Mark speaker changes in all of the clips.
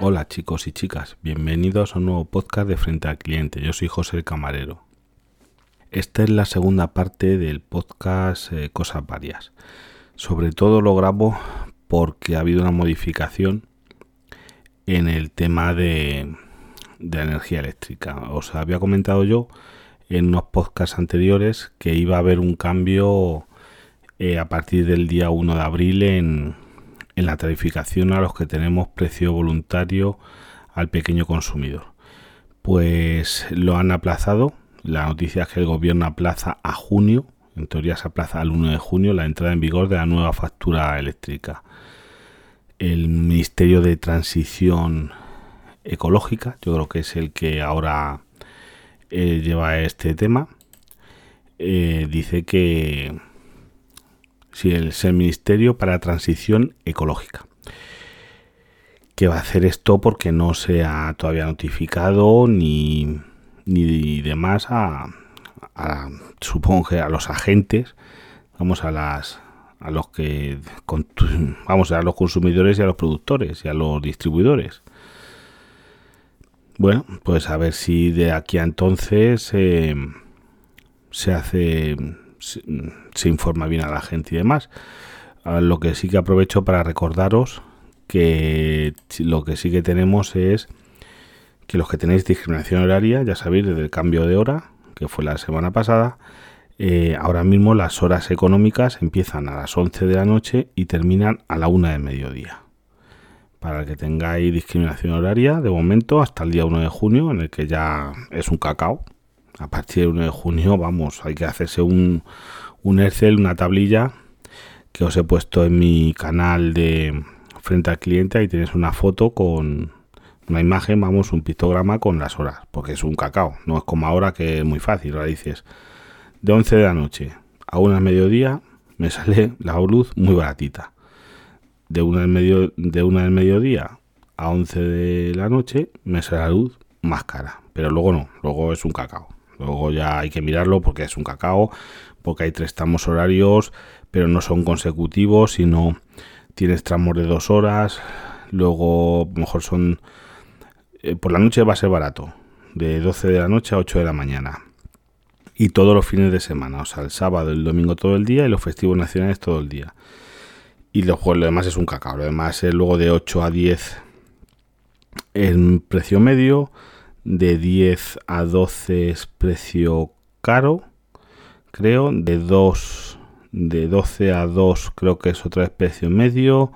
Speaker 1: Hola chicos y chicas, bienvenidos a un nuevo podcast de Frente al Cliente. Yo soy José el Camarero. Esta es la segunda parte del podcast eh, Cosas Varias. Sobre todo lo grabo porque ha habido una modificación en el tema de, de energía eléctrica. Os había comentado yo en unos podcasts anteriores que iba a haber un cambio eh, a partir del día 1 de abril en, en la tarificación a los que tenemos precio voluntario al pequeño consumidor. Pues lo han aplazado. La noticia es que el gobierno aplaza a junio, en teoría se aplaza al 1 de junio, la entrada en vigor de la nueva factura eléctrica. El Ministerio de Transición Ecológica, yo creo que es el que ahora eh, lleva este tema, eh, dice que Sí, es el Ministerio para Transición Ecológica. Que va a hacer esto porque no se ha todavía notificado ni, ni demás a, supongo que a los agentes, vamos a las a los que vamos a los consumidores y a los productores y a los distribuidores. Bueno, pues a ver si de aquí a entonces eh, se hace se, informa bien a la gente y demás. lo que sí que aprovecho para recordaros que lo que sí que tenemos es que los que tenéis discriminación horaria, ya sabéis, desde el cambio de hora, que fue la semana pasada, eh, ahora mismo las horas económicas empiezan a las 11 de la noche y terminan a la 1 de mediodía. Para que tengáis discriminación horaria, de momento, hasta el día 1 de junio, en el que ya es un cacao, a partir del 1 de junio, vamos, hay que hacerse un, un Excel, una tablilla que os he puesto en mi canal de frente al cliente. Ahí tienes una foto con una imagen, vamos, un pictograma con las horas, porque es un cacao, no es como ahora que es muy fácil. Ahora dices, de 11 de la noche a 1 del mediodía me sale la luz muy baratita. De 1 del, medio, de una del mediodía a 11 de la noche me sale la luz más cara, pero luego no, luego es un cacao. Luego ya hay que mirarlo porque es un cacao, porque hay tres tramos horarios, pero no son consecutivos, sino tienes tramos de dos horas. Luego, mejor son. Eh, por la noche va a ser barato, de 12 de la noche a 8 de la mañana. Y todos los fines de semana, o sea, el sábado, el domingo todo el día y los festivos nacionales todo el día. Y lo, lo demás es un cacao, lo demás es luego de 8 a 10 en precio medio de 10 a 12 es precio caro, creo. De 2 de 12 a 2 creo que es otra vez precio medio.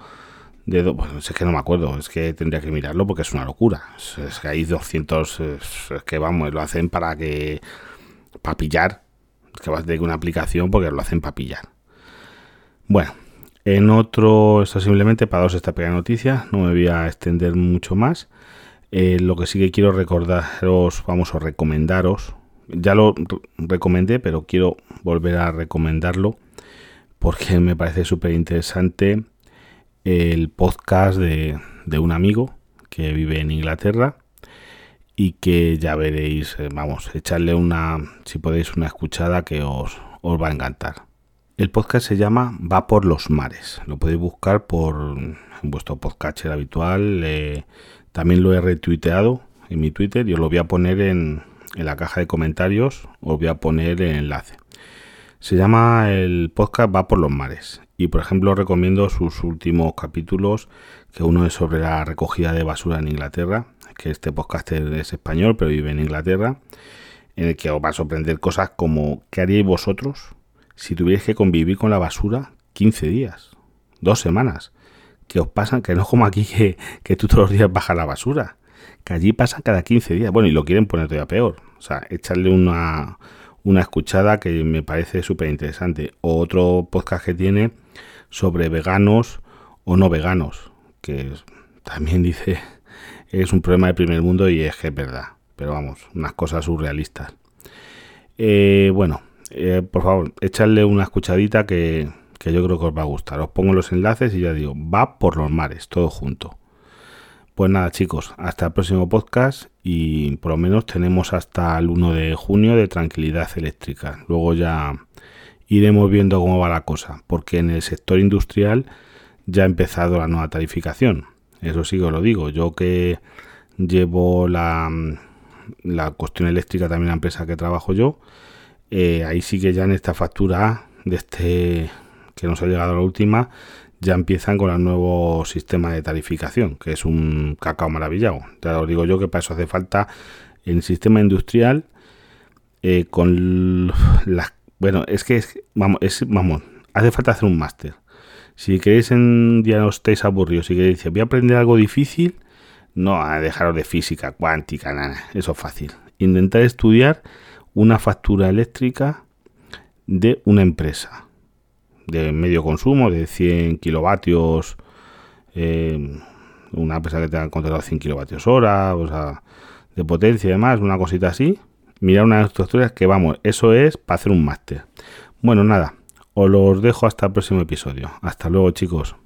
Speaker 1: De bueno, es que no me acuerdo, es que tendría que mirarlo porque es una locura. Es, que hay 200, es, que vamos, lo hacen para que, para pillar. Es que vas a tener una aplicación porque lo hacen para pillar. Bueno, en otro, esto simplemente para daros esta pequeña noticia, no me voy a extender mucho más. Eh, lo que sí que quiero recordaros, vamos a recomendaros, ya lo recomendé, pero quiero volver a recomendarlo porque me parece súper interesante el podcast de, un amigo que vive en Inglaterra y que ya veréis, eh, vamos, echarle una, si podéis, una escuchada que os, os va a encantar. El podcast se llama Va por los mares. Lo podéis buscar por vuestro podcast habitual. Eh, también lo he retuiteado en mi Twitter y os lo voy a poner en, la caja de comentarios. Os voy a poner el enlace. Se llama el podcast Va por los mares. Y por ejemplo recomiendo sus últimos capítulos, que uno es sobre la recogida de basura en Inglaterra, que este podcast es español pero vive en Inglaterra, en el que os va a sorprender cosas como ¿qué haríais vosotros si tuvierais que convivir con la basura 15 días, dos semanas? Que os pasan, que no es como aquí que, tú todos los días bajas la basura, que allí pasa cada 15 días. Bueno, y lo quieren poner todavía peor. O sea, echarle una, una escuchada que me parece súper interesante. Otro podcast que tiene sobre veganos o no veganos, que también dice es un problema de primer mundo y es que es verdad. Pero vamos, unas cosas surrealistas. Eh, bueno, eh, por favor, echarle una escuchadita que, que yo creo que os va a gustar. Os pongo los enlaces y ya digo, va por los mares, todo junto. Pues nada chicos, hasta el próximo podcast y por lo menos tenemos hasta el 1 de junio de tranquilidad eléctrica. Luego ya iremos viendo cómo va la cosa, porque en el sector industrial ya ha empezado la nueva tarificación. Eso sí que os lo digo. Yo que llevo la, la cuestión eléctrica también la empresa que trabajo yo, eh, ahí sí que ya en esta factura de este que nos ha llegado la última, ya empiezan con el nuevo sistema de tarificación, que es un cacao maravillado. Ya os digo yo que para eso hace falta el sistema industrial eh, con las... Bueno, es que es, vamos, es, vamos, hace falta hacer un máster. Si queréis en día no estéis aburridos, si queréis voy a aprender algo difícil, no a dejaros de física cuántica, nada, eso es fácil. Intentar estudiar una factura eléctrica de una empresa de medio consumo, de 100 kilovatios, eh, una empresa que tenga controlado 100 kilovatios hora, o sea, de potencia y demás, una cosita así. Mirar unas estructuras que vamos, eso es para hacer un máster. Bueno, nada, os los dejo hasta el próximo episodio. Hasta luego, chicos.